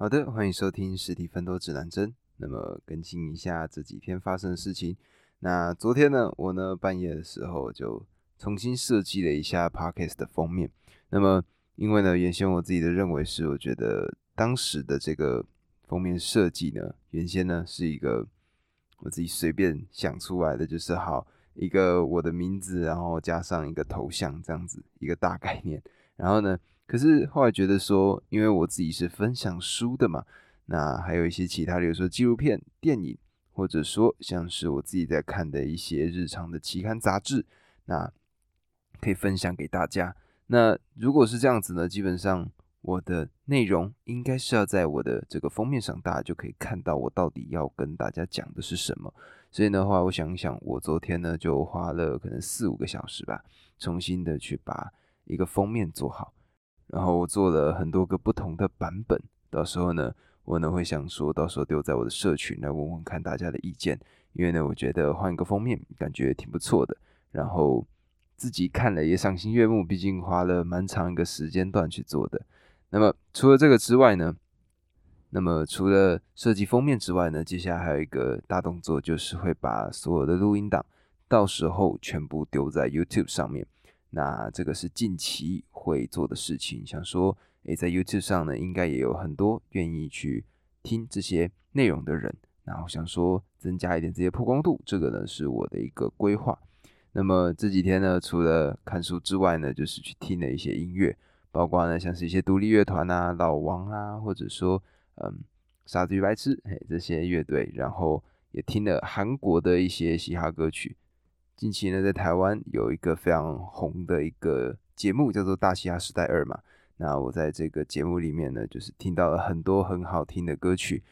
好的，欢迎收听实体奋斗指南针。那么更新一下这几天发生的事情。那昨天呢，我呢半夜的时候就重新设计了一下 podcast 的封面。那么因为呢，原先我自己的认为是，我觉得当时的这个封面设计呢，原先呢是一个我自己随便想出来的，就是好一个我的名字，然后加上一个头像这样子一个大概念。然后呢。可是后来觉得说，因为我自己是分享书的嘛，那还有一些其他，比如说纪录片、电影，或者说像是我自己在看的一些日常的期刊杂志，那可以分享给大家。那如果是这样子呢，基本上我的内容应该是要在我的这个封面上，大家就可以看到我到底要跟大家讲的是什么。所以的话，我想一想，我昨天呢就花了可能四五个小时吧，重新的去把一个封面做好。然后我做了很多个不同的版本，到时候呢，我呢会想说，到时候丢在我的社群来问问看大家的意见，因为呢，我觉得换一个封面感觉挺不错的。然后自己看了也赏心悦目，毕竟花了蛮长一个时间段去做的。那么除了这个之外呢，那么除了设计封面之外呢，接下来还有一个大动作，就是会把所有的录音档到时候全部丢在 YouTube 上面。那这个是近期会做的事情，想说，诶，在 YouTube 上呢，应该也有很多愿意去听这些内容的人，然后想说增加一点这些曝光度，这个呢是我的一个规划。那么这几天呢，除了看书之外呢，就是去听了一些音乐，包括呢像是一些独立乐团啊、老王啊，或者说嗯傻子与白痴嘿这些乐队，然后也听了韩国的一些嘻哈歌曲。近期呢，在台湾有一个非常红的一个节目，叫做《大嘻哈时代二》嘛。那我在这个节目里面呢，就是听到了很多很好听的歌曲，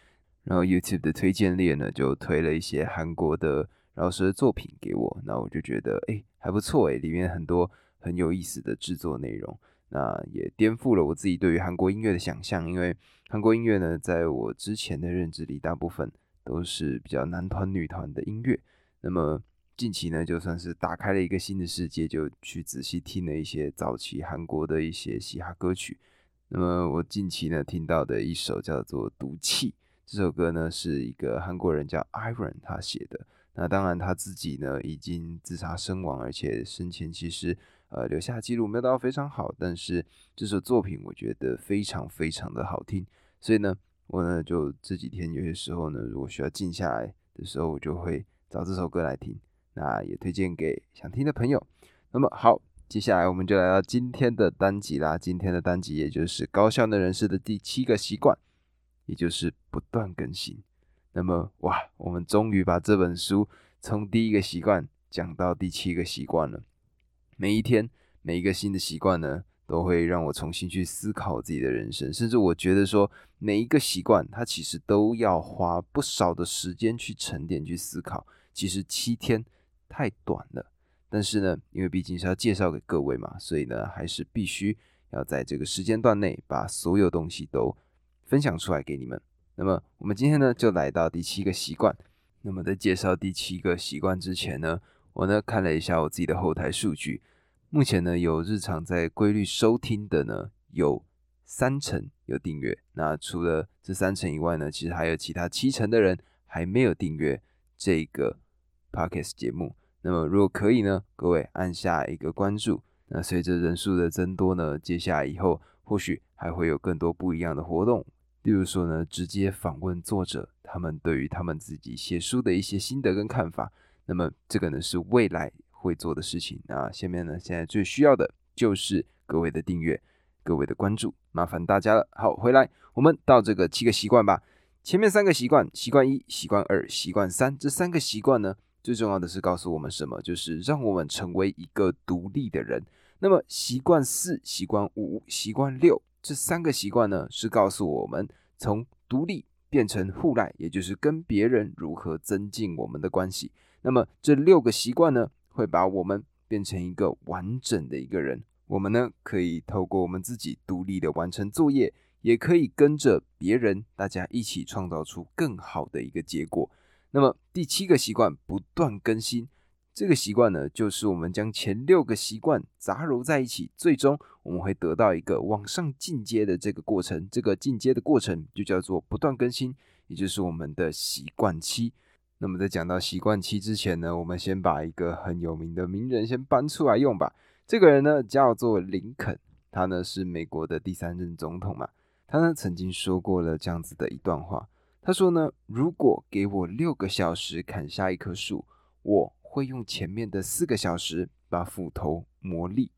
然后 YouTube 的推荐列呢，就推了一些韩国的饶舌作品给我。那我就觉得，哎，还不错哎，里面很多很有意思的制作内容。那也颠覆了我自己对于韩国音乐的想象，因为韩国音乐呢，在我之前的认知里，大部分都是比较男团、女团的音乐。那么近期呢，就算是打开了一个新的世界，就去仔细听了一些早期韩国的一些嘻哈歌曲。那么我近期呢听到的一首叫做《毒气》，这首歌呢是一个韩国人叫 Iron 他写的。那当然他自己呢已经自杀身亡，而且生前其实呃留下记录没有到非常好，但是这首作品我觉得非常非常的好听。所以呢，我呢就这几天有些时候呢，如果需要静下来的时候，我就会找这首歌来听。那也推荐给想听的朋友。那么好，接下来我们就来到今天的单集啦。今天的单集也就是高效能人士的第七个习惯，也就是不断更新。那么哇，我们终于把这本书从第一个习惯讲到第七个习惯了。每一天，每一个新的习惯呢，都会让我重新去思考自己的人生。甚至我觉得说，每一个习惯它其实都要花不少的时间去沉淀、去思考。其实七天。太短了，但是呢，因为毕竟是要介绍给各位嘛，所以呢，还是必须要在这个时间段内把所有东西都分享出来给你们。那么，我们今天呢，就来到第七个习惯。那么，在介绍第七个习惯之前呢，我呢看了一下我自己的后台数据，目前呢有日常在规律收听的呢有三成有订阅。那除了这三成以外呢，其实还有其他七成的人还没有订阅这个。Podcast 节目，那么如果可以呢，各位按下一个关注。那随着人数的增多呢，接下来以后或许还会有更多不一样的活动，例如说呢，直接访问作者，他们对于他们自己写书的一些心得跟看法。那么这个呢是未来会做的事情。那下面呢，现在最需要的就是各位的订阅，各位的关注，麻烦大家了。好，回来我们到这个七个习惯吧。前面三个习惯，习惯一、习惯二、习惯三，这三个习惯呢？最重要的是告诉我们什么？就是让我们成为一个独立的人。那么习惯四、习惯五、习惯六这三个习惯呢，是告诉我们从独立变成互赖，也就是跟别人如何增进我们的关系。那么这六个习惯呢，会把我们变成一个完整的一个人。我们呢，可以透过我们自己独立的完成作业，也可以跟着别人，大家一起创造出更好的一个结果。那么第七个习惯不断更新，这个习惯呢，就是我们将前六个习惯杂糅在一起，最终我们会得到一个往上进阶的这个过程。这个进阶的过程就叫做不断更新，也就是我们的习惯期。那么在讲到习惯期之前呢，我们先把一个很有名的名人先搬出来用吧。这个人呢叫做林肯，他呢是美国的第三任总统嘛。他呢曾经说过了这样子的一段话，他说呢，如果给我六个小时砍下一棵树，我。会用前面的四个小时把斧头磨利，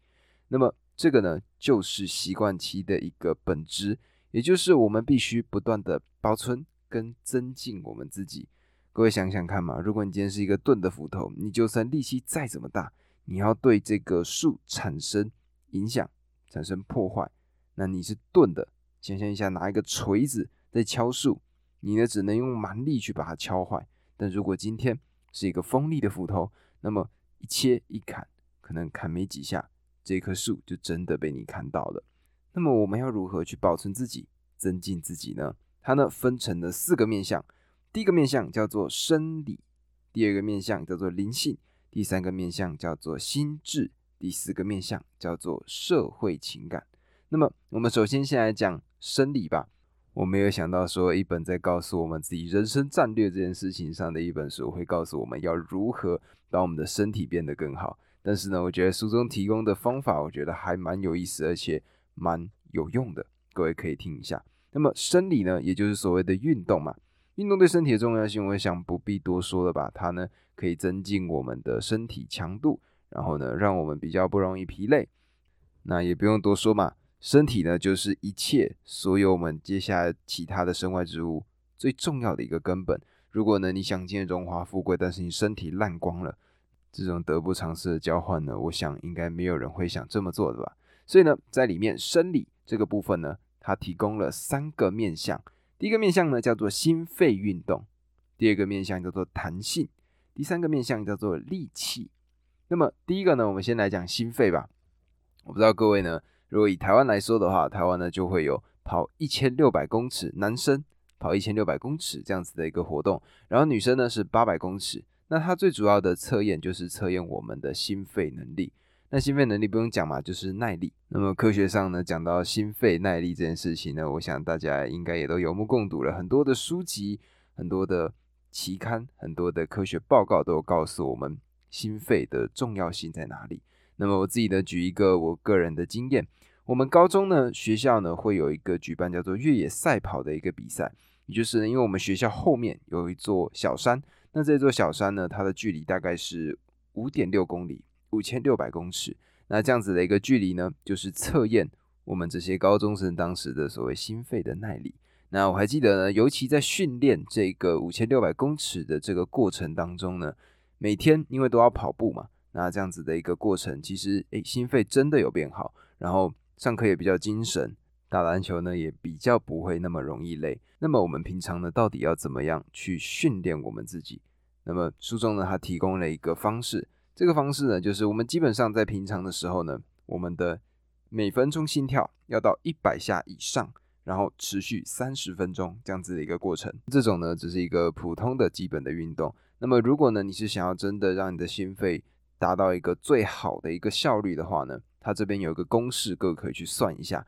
那么这个呢，就是习惯期的一个本质，也就是我们必须不断的保存跟增进我们自己。各位想想看嘛，如果你今天是一个钝的斧头，你就算力气再怎么大，你要对这个树产生影响、产生破坏，那你是钝的。想象一下，拿一个锤子在敲树，你呢只能用蛮力去把它敲坏。但如果今天，是一个锋利的斧头，那么一切一砍，可能砍没几下，这棵树就真的被你砍倒了。那么我们要如何去保存自己、增进自己呢？它呢分成了四个面向，第一个面向叫做生理，第二个面向叫做灵性，第三个面向叫做心智，第四个面向叫做社会情感。那么我们首先先来讲生理吧。我没有想到说一本在告诉我们自己人生战略这件事情上的一本书，会告诉我们要如何把我们的身体变得更好。但是呢，我觉得书中提供的方法，我觉得还蛮有意思，而且蛮有用的。各位可以听一下。那么生理呢，也就是所谓的运动嘛，运动对身体的重要性，我想不必多说了吧。它呢可以增进我们的身体强度，然后呢让我们比较不容易疲累。那也不用多说嘛。身体呢，就是一切所有我们接下来其他的身外之物最重要的一个根本。如果呢你想见荣华富贵，但是你身体烂光了，这种得不偿失的交换呢，我想应该没有人会想这么做的吧。所以呢，在里面生理这个部分呢，它提供了三个面向。第一个面向呢叫做心肺运动，第二个面向叫做弹性，第三个面向叫做力气。那么第一个呢，我们先来讲心肺吧。我不知道各位呢。如果以台湾来说的话，台湾呢就会有跑一千六百公尺，男生跑一千六百公尺这样子的一个活动，然后女生呢是八百公尺。那它最主要的测验就是测验我们的心肺能力。那心肺能力不用讲嘛，就是耐力。那么科学上呢，讲到心肺耐力这件事情呢，我想大家应该也都有目共睹了。很多的书籍、很多的期刊、很多的科学报告都有告诉我们心肺的重要性在哪里。那么我自己呢，举一个我个人的经验。我们高中呢，学校呢会有一个举办叫做越野赛跑的一个比赛，也就是因为我们学校后面有一座小山，那这座小山呢，它的距离大概是五点六公里，五千六百公尺。那这样子的一个距离呢，就是测验我们这些高中生当时的所谓心肺的耐力。那我还记得呢，尤其在训练这个五千六百公尺的这个过程当中呢，每天因为都要跑步嘛，那这样子的一个过程，其实诶，心肺真的有变好，然后。上课也比较精神，打篮球呢也比较不会那么容易累。那么我们平常呢到底要怎么样去训练我们自己？那么书中呢它提供了一个方式，这个方式呢就是我们基本上在平常的时候呢，我们的每分钟心跳要到一百下以上，然后持续三十分钟这样子的一个过程。这种呢只是一个普通的基本的运动。那么如果呢你是想要真的让你的心肺达到一个最好的一个效率的话呢？它这边有一个公式，各位可以去算一下，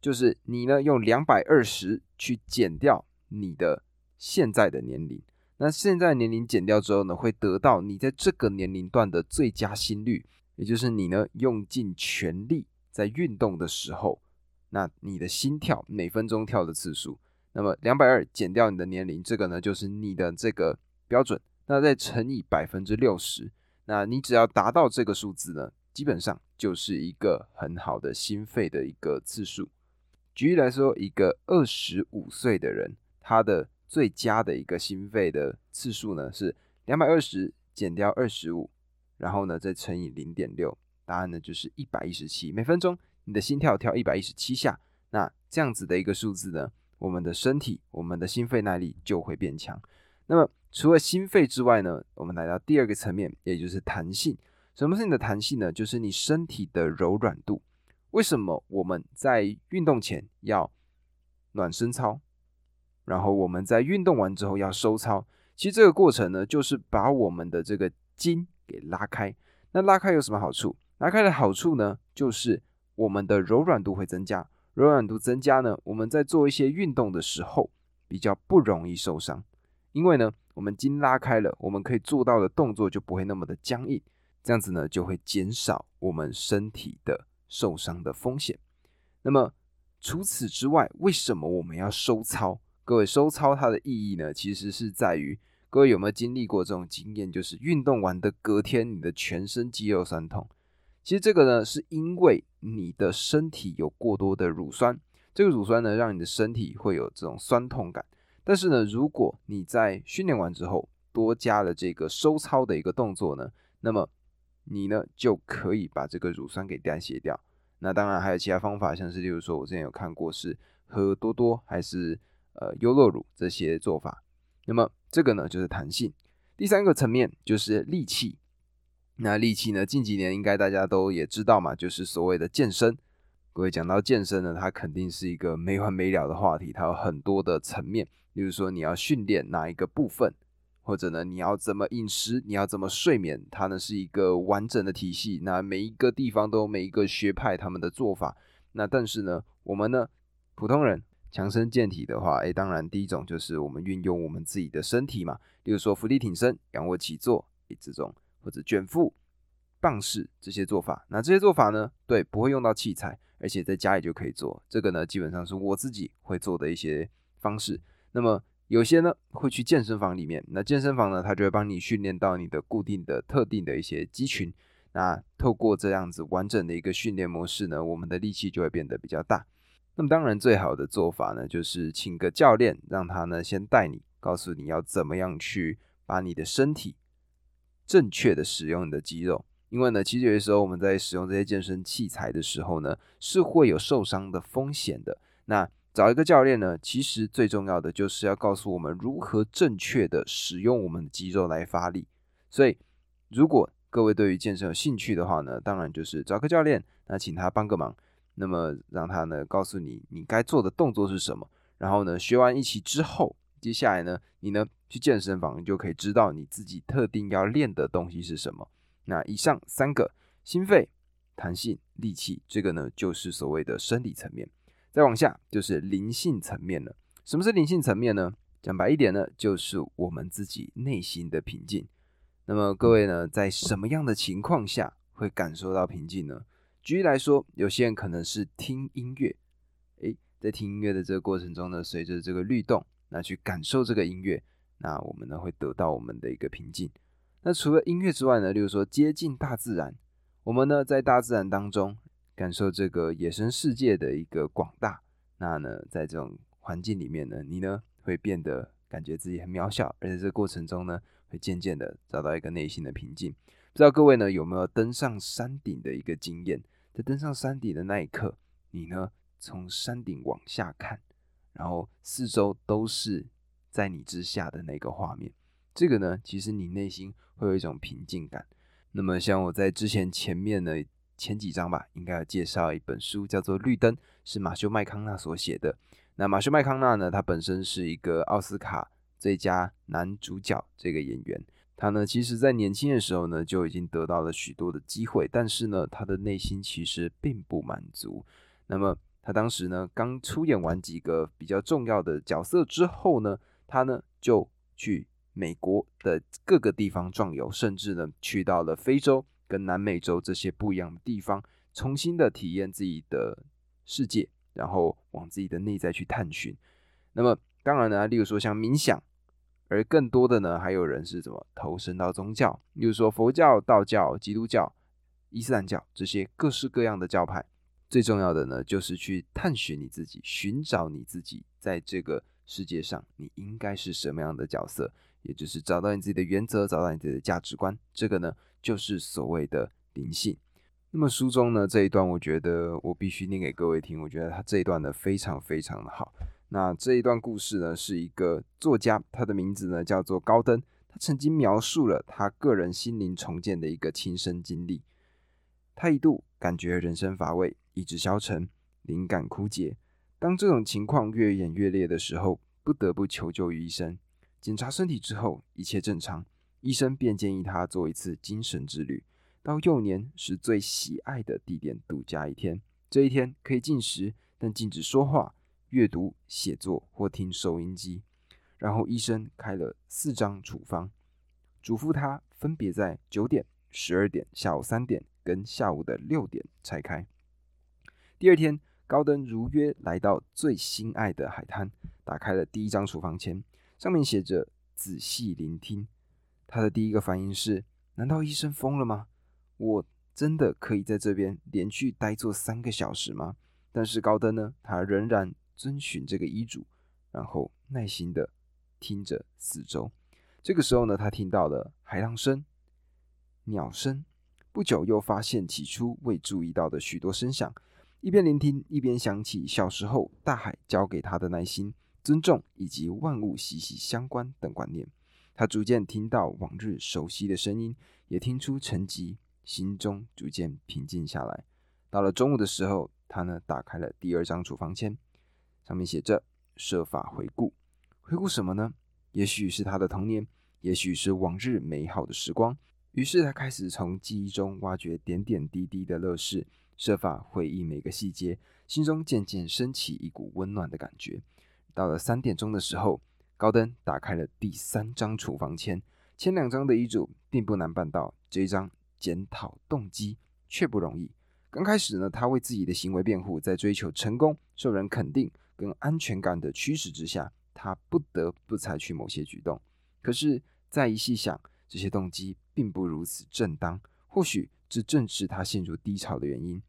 就是你呢用两百二十去减掉你的现在的年龄，那现在年龄减掉之后呢，会得到你在这个年龄段的最佳心率，也就是你呢用尽全力在运动的时候，那你的心跳每分钟跳的次数，那么两百二减掉你的年龄，这个呢就是你的这个标准，那再乘以百分之六十，那你只要达到这个数字呢。基本上就是一个很好的心肺的一个次数。举例来说，一个二十五岁的人，他的最佳的一个心肺的次数呢是两百二十减掉二十五，然后呢再乘以零点六，答案呢就是一百一十七每分钟。你的心跳跳一百一十七下，那这样子的一个数字呢，我们的身体，我们的心肺耐力就会变强。那么除了心肺之外呢，我们来到第二个层面，也就是弹性。什么是你的弹性呢？就是你身体的柔软度。为什么我们在运动前要暖身操，然后我们在运动完之后要收操？其实这个过程呢，就是把我们的这个筋给拉开。那拉开有什么好处？拉开的好处呢，就是我们的柔软度会增加。柔软度增加呢，我们在做一些运动的时候比较不容易受伤，因为呢，我们筋拉开了，我们可以做到的动作就不会那么的僵硬，这样子呢，就会减少我们身体的受伤的风险。那么除此之外，为什么我们要收操？各位收操它的意义呢，其实是在于各位有没有经历过这种经验，就是运动完的隔天，你的全身肌肉酸痛。其实这个呢，是因为你的身体有过多的乳酸，这个乳酸呢，让你的身体会有这种酸痛感。但是呢，如果你在训练完之后多加了这个收操的一个动作呢，那么你呢就可以把这个乳酸给代谢掉。那当然还有其他方法，像是例如说我之前有看过是喝多多还是呃优酪乳这些做法。那么这个呢就是弹性。第三个层面就是力气。那力气呢？近几年应该大家都也知道嘛，就是所谓的健身。各位讲到健身呢，它肯定是一个没完没了的话题，它有很多的层面。例如说，你要训练哪一个部分，或者呢，你要怎么饮食，你要怎么睡眠，它呢是一个完整的体系。那每一个地方都有每一个学派他们的做法。那但是呢，我们呢，普通人强身健体的话，诶，当然第一种就是我们运用我们自己的身体嘛。例如说，伏地挺身、仰卧起坐，诶，这种。或者卷腹、棒式这些做法，那这些做法呢，对，不会用到器材，而且在家里就可以做。这个呢，基本上是我自己会做的一些方式。那么有些呢，会去健身房里面，那健身房呢，它就会帮你训练到你的固定的、特定的一些肌群。那透过这样子完整的一个训练模式呢，我们的力气就会变得比较大。那么当然，最好的做法呢，就是请个教练，让他呢先带你，告诉你要怎么样去把你的身体。正确的使用你的肌肉，因为呢，其实有些时候我们在使用这些健身器材的时候呢，是会有受伤的风险的。那找一个教练呢，其实最重要的就是要告诉我们如何正确的使用我们的肌肉来发力。所以，如果各位对于健身有兴趣的话呢，当然就是找个教练，那请他帮个忙，那么让他呢告诉你你该做的动作是什么，然后呢学完一期之后。接下来呢，你呢去健身房，就可以知道你自己特定要练的东西是什么。那以上三个心肺、弹性、力气，这个呢就是所谓的生理层面。再往下就是灵性层面了。什么是灵性层面呢？讲白一点呢，就是我们自己内心的平静。那么各位呢，在什么样的情况下会感受到平静呢？举例来说，有些人可能是听音乐，诶，在听音乐的这个过程中呢，随着这个律动。那去感受这个音乐，那我们呢会得到我们的一个平静。那除了音乐之外呢，例如说接近大自然，我们呢在大自然当中感受这个野生世界的一个广大。那呢在这种环境里面呢，你呢会变得感觉自己很渺小，而且这个过程中呢会渐渐的找到一个内心的平静。不知道各位呢有没有登上山顶的一个经验？在登上山顶的那一刻，你呢从山顶往下看。然后四周都是在你之下的那个画面，这个呢，其实你内心会有一种平静感。那么像我在之前前面呢前几章吧，应该要介绍一本书，叫做《绿灯》，是马修麦康纳所写的。那马修麦康纳呢，他本身是一个奥斯卡最佳男主角这个演员，他呢，其实在年轻的时候呢，就已经得到了许多的机会，但是呢，他的内心其实并不满足。那么他当时呢，刚出演完几个比较重要的角色之后呢，他呢就去美国的各个地方壮游，甚至呢去到了非洲跟南美洲这些不一样的地方，重新的体验自己的世界，然后往自己的内在去探寻。那么当然呢，例如说像冥想，而更多的呢，还有人是怎么投身到宗教，例如说佛教、道教、基督教、伊斯兰教这些各式各样的教派。最重要的呢，就是去探寻你自己，寻找你自己在这个世界上你应该是什么样的角色，也就是找到你自己的原则，找到你自己的价值观。这个呢，就是所谓的灵性。那么书中呢这一段，我觉得我必须念给各位听。我觉得他这一段呢非常非常的好。那这一段故事呢，是一个作家，他的名字呢叫做高登，他曾经描述了他个人心灵重建的一个亲身经历。他一度感觉人生乏味。意志消沉，灵感枯竭。当这种情况越演越烈的时候，不得不求救于医生。检查身体之后，一切正常，医生便建议他做一次精神之旅，到幼年时最喜爱的地点度假一天。这一天可以进食，但禁止说话、阅读、写作或听收音机。然后医生开了四张处方，嘱咐他分别在九点、十二点、下午三点跟下午的六点拆开。第二天，高登如约来到最心爱的海滩，打开了第一张处方签，上面写着“仔细聆听”。他的第一个反应是：难道医生疯了吗？我真的可以在这边连续待坐三个小时吗？但是高登呢，他仍然遵循这个医嘱，然后耐心的听着四周。这个时候呢，他听到了海浪声、鸟声，不久又发现起初未注意到的许多声响。一边聆听，一边想起小时候大海教给他的耐心、尊重以及万物息息相关等观念。他逐渐听到往日熟悉的声音，也听出沉寂，心中逐渐平静下来。到了中午的时候，他呢打开了第二张处方签，上面写着“设法回顾”。回顾什么呢？也许是他的童年，也许是往日美好的时光。于是他开始从记忆中挖掘点点滴滴的乐事，设法回忆每个细节，心中渐渐升起一股温暖的感觉。到了三点钟的时候。高登打开了第三张处方签，前两张的遗嘱并不难办到，这一张检讨动机却不容易。刚开始呢，他为自己的行为辩护，在追求成功、受人肯定跟安全感的驱使之下，他不得不采取某些举动。可是再一细想，这些动机并不如此正当，或许这正是他陷入低潮的原因。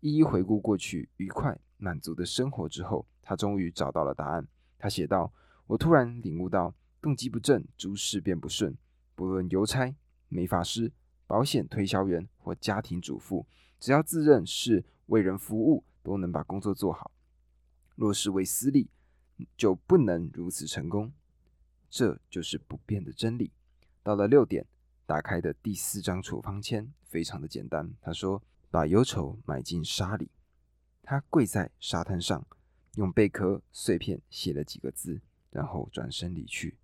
一一回顾过去愉快满足的生活之后，他终于找到了答案。他写道。我突然领悟到，动机不正，诸事便不顺。不论邮差、美发师、保险推销员或家庭主妇，只要自认是为人服务，都能把工作做好。若是为私利，就不能如此成功。这就是不变的真理。到了六点，打开的第四张处方签非常的简单。他说：“把忧愁埋进沙里。”他跪在沙滩上，用贝壳碎片写了几个字。然后转身离去，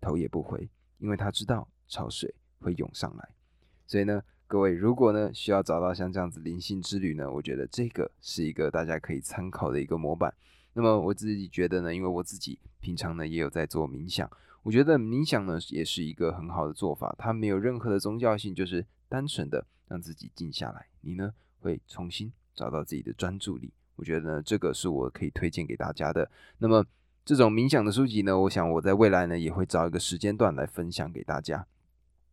头也不回，因为他知道潮水会涌上来。所以呢，各位如果呢需要找到像这样子灵性之旅呢，我觉得这个是一个大家可以参考的一个模板。那么我自己觉得呢，因为我自己平常呢也有在做冥想，我觉得冥想呢也是一个很好的做法，它没有任何的宗教性，就是单纯的让自己静下来，你呢会重新找到自己的专注力。我觉得呢这个是我可以推荐给大家的。那么。这种冥想的书籍呢，我想我在未来呢也会找一个时间段来分享给大家。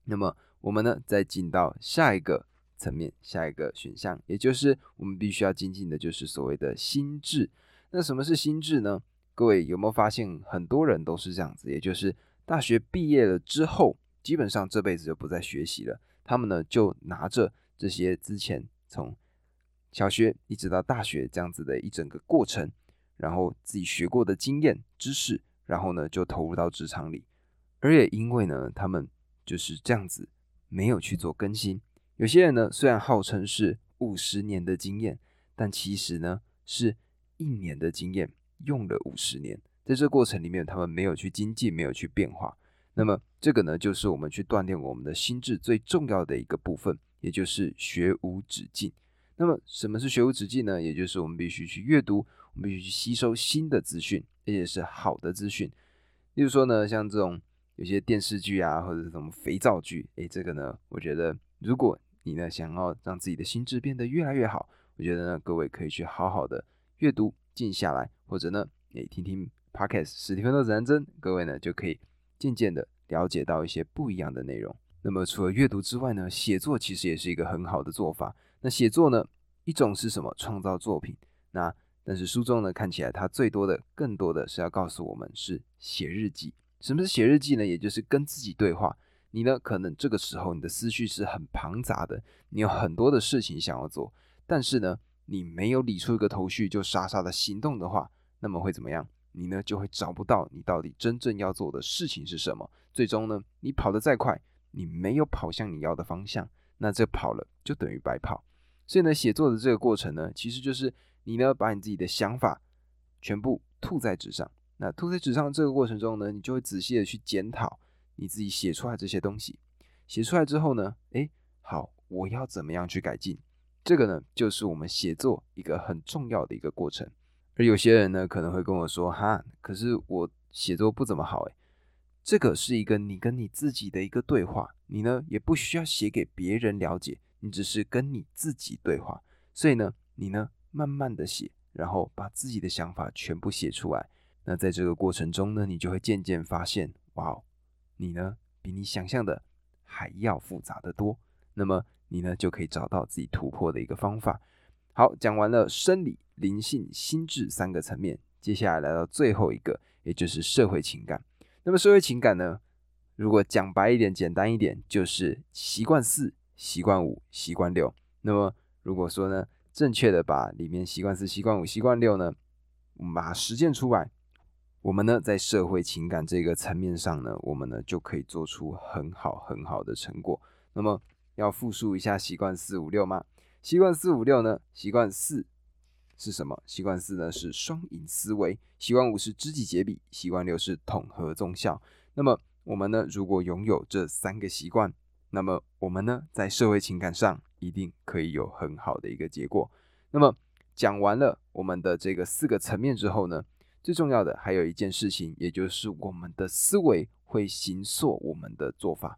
那么我们呢再进到下一个层面，下一个选项，也就是我们必须要精进的，就是所谓的心智。那什么是心智呢？各位有没有发现，很多人都是这样子，也就是大学毕业了之后，基本上这辈子就不再学习了。他们呢就拿着这些之前从小学一直到大学这样子的一整个过程。然后自己学过的经验知识，然后呢就投入到职场里，而也因为呢他们就是这样子没有去做更新。有些人呢虽然号称是五十年的经验，但其实呢是一年的经验用了五十年，在这过程里面他们没有去精进，没有去变化。那么这个呢就是我们去锻炼我们的心智最重要的一个部分，也就是学无止境。那么什么是学无止境呢？也就是我们必须去阅读。们必须去吸收新的资讯，而且是好的资讯。例如说呢，像这种有些电视剧啊，或者是什么肥皂剧，诶，这个呢，我觉得如果你呢想要让自己的心智变得越来越好，我觉得呢，各位可以去好好的阅读，静下来，或者呢，诶，听听 Podcast《史蒂芬的指南针》，各位呢就可以渐渐的了解到一些不一样的内容。那么除了阅读之外呢，写作其实也是一个很好的做法。那写作呢，一种是什么？创造作品。那但是书中呢，看起来它最多的、更多的是要告诉我们是写日记。什么是写日记呢？也就是跟自己对话。你呢，可能这个时候你的思绪是很庞杂的，你有很多的事情想要做，但是呢，你没有理出一个头绪就傻傻的行动的话，那么会怎么样？你呢就会找不到你到底真正要做的事情是什么。最终呢，你跑得再快，你没有跑向你要的方向，那这跑了就等于白跑。所以呢，写作的这个过程呢，其实就是。你呢，把你自己的想法全部吐在纸上。那吐在纸上这个过程中呢，你就会仔细的去检讨你自己写出来这些东西。写出来之后呢，诶，好，我要怎么样去改进？这个呢，就是我们写作一个很重要的一个过程。而有些人呢，可能会跟我说：“哈，可是我写作不怎么好。”诶，这个是一个你跟你自己的一个对话，你呢也不需要写给别人了解，你只是跟你自己对话。所以呢，你呢慢慢的写，然后把自己的想法全部写出来。那在这个过程中呢，你就会渐渐发现，哇，你呢比你想象的还要复杂的多。那么你呢就可以找到自己突破的一个方法。好，讲完了生理、灵性、心智三个层面，接下来来到最后一个，也就是社会情感。那么社会情感呢，如果讲白一点、简单一点，就是习惯四、习惯五、习惯六。那么如果说呢，正确的把里面习惯四、习惯五、习惯六呢，我们把它实践出来。我们呢，在社会情感这个层面上呢，我们呢就可以做出很好很好的成果。那么，要复述一下习惯四五六吗？习惯四五六呢？习惯四是什么？习惯四呢是双赢思维，习惯五是知己解彼，习惯六是统合综效。那么，我们呢，如果拥有这三个习惯，那么我们呢，在社会情感上一定可以有很好的一个结果。那么，讲完了我们的这个四个层面之后呢？最重要的还有一件事情，也就是我们的思维会形塑我们的做法。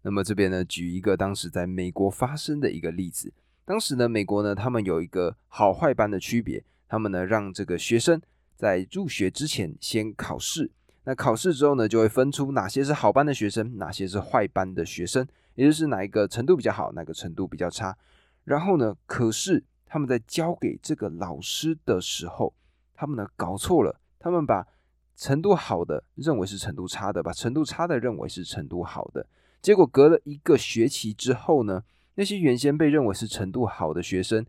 那么这边呢，举一个当时在美国发生的一个例子。当时呢，美国呢，他们有一个好坏班的区别，他们呢让这个学生在入学之前先考试。那考试之后呢，就会分出哪些是好班的学生，哪些是坏班的学生，也就是哪一个程度比较好，哪个程度比较差。然后呢，可是他们在交给这个老师的时候。他们呢搞错了，他们把程度好的认为是程度差的，把程度差的认为是程度好的。结果隔了一个学期之后呢，那些原先被认为是程度好的学生，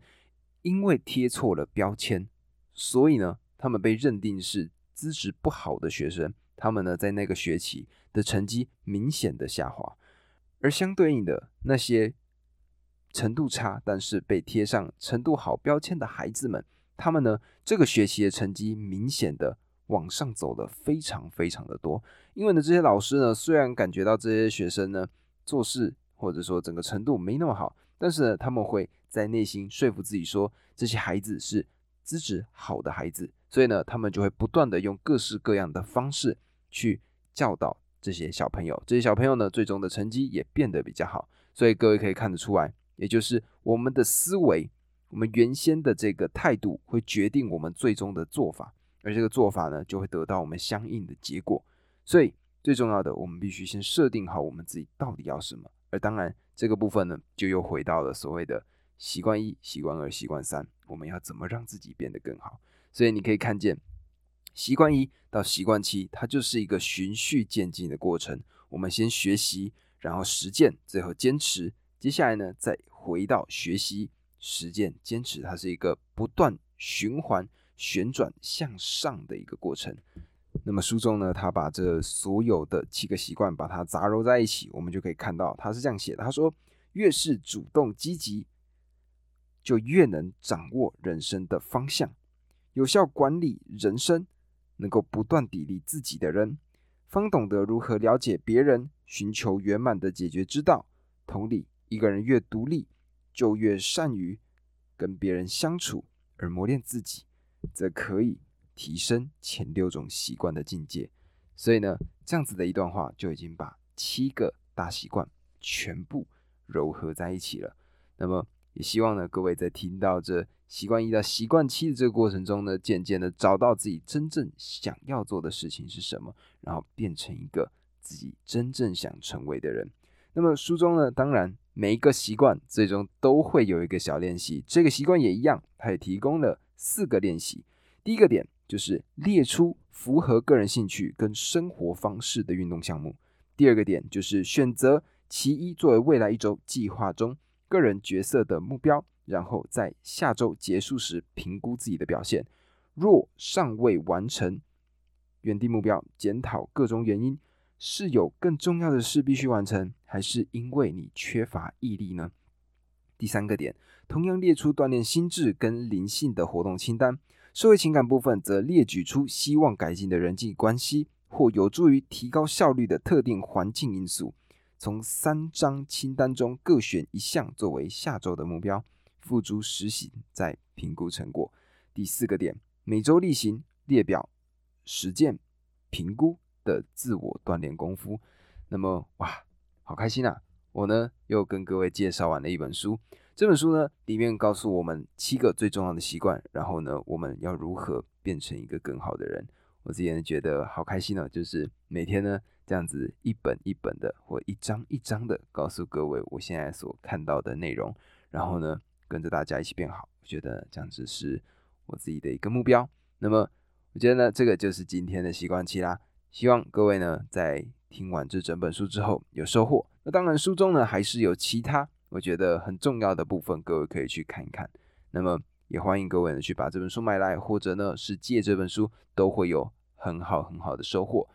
因为贴错了标签，所以呢，他们被认定是资质不好的学生。他们呢在那个学期的成绩明显的下滑，而相对应的那些程度差但是被贴上程度好标签的孩子们。他们呢，这个学期的成绩明显的往上走了，非常非常的多。因为呢，这些老师呢，虽然感觉到这些学生呢做事或者说整个程度没那么好，但是呢，他们会在内心说服自己说，这些孩子是资质好的孩子，所以呢，他们就会不断的用各式各样的方式去教导这些小朋友。这些小朋友呢，最终的成绩也变得比较好。所以各位可以看得出来，也就是我们的思维。我们原先的这个态度会决定我们最终的做法，而这个做法呢，就会得到我们相应的结果。所以最重要的，我们必须先设定好我们自己到底要什么。而当然，这个部分呢，就又回到了所谓的习惯一、习惯二、习惯三，我们要怎么让自己变得更好？所以你可以看见，习惯一到习惯七，它就是一个循序渐进的过程。我们先学习，然后实践，最后坚持，接下来呢，再回到学习。实践坚持，它是一个不断循环旋转向上的一个过程。那么书中呢，他把这所有的七个习惯把它杂糅在一起，我们就可以看到他是这样写的：他说，越是主动积极，就越能掌握人生的方向，有效管理人生，能够不断砥砺自己的人，方懂得如何了解别人，寻求圆满的解决之道。同理，一个人越独立。就越善于跟别人相处，而磨练自己，则可以提升前六种习惯的境界。所以呢，这样子的一段话就已经把七个大习惯全部糅合在一起了。那么，也希望呢，各位在听到这习惯一到习惯七的这个过程中呢，渐渐的找到自己真正想要做的事情是什么，然后变成一个自己真正想成为的人。那么书中呢，当然。每一个习惯最终都会有一个小练习，这个习惯也一样，它也提供了四个练习。第一个点就是列出符合个人兴趣跟生活方式的运动项目。第二个点就是选择其一作为未来一周计划中个人角色的目标，然后在下周结束时评估自己的表现。若尚未完成原定目标，检讨各种原因。是有更重要的事必须完成，还是因为你缺乏毅力呢？第三个点，同样列出锻炼心智跟灵性的活动清单。社会情感部分则列举出希望改进的人际关系或有助于提高效率的特定环境因素。从三张清单中各选一项作为下周的目标，付诸实行，再评估成果。第四个点，每周例行列表、实践、评估的自我锻炼功夫。那么，哇，好开心啊！我呢又跟各位介绍完了一本书。这本书呢里面告诉我们七个最重要的习惯，然后呢我们要如何变成一个更好的人。我自己也觉得好开心哦，就是每天呢。这样子一本一本的，或一张一张的告诉各位我现在所看到的内容，然后呢，跟着大家一起变好。我觉得这样子是我自己的一个目标。那么，我觉得呢，这个就是今天的习惯期啦。希望各位呢，在听完这整本书之后有收获。那当然，书中呢还是有其他我觉得很重要的部分，各位可以去看一看。那么，也欢迎各位呢去把这本书买来，或者呢是借这本书，都会有很好很好的收获。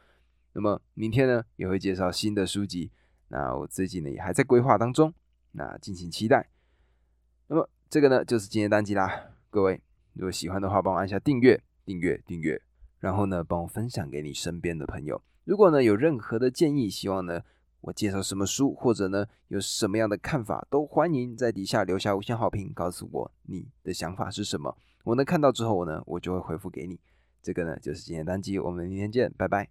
那么明天呢也会介绍新的书籍，那我最近呢也还在规划当中，那敬请期待。那么这个呢就是今天单集啦，各位如果喜欢的话，帮我按下订阅、订阅、订阅，然后呢帮我分享给你身边的朋友。如果呢有任何的建议，希望呢我介绍什么书，或者呢有什么样的看法，都欢迎在底下留下五星好评，告诉我你的想法是什么。我能看到之后呢，我就会回复给你。这个呢就是今天单集，我们明天见，拜拜。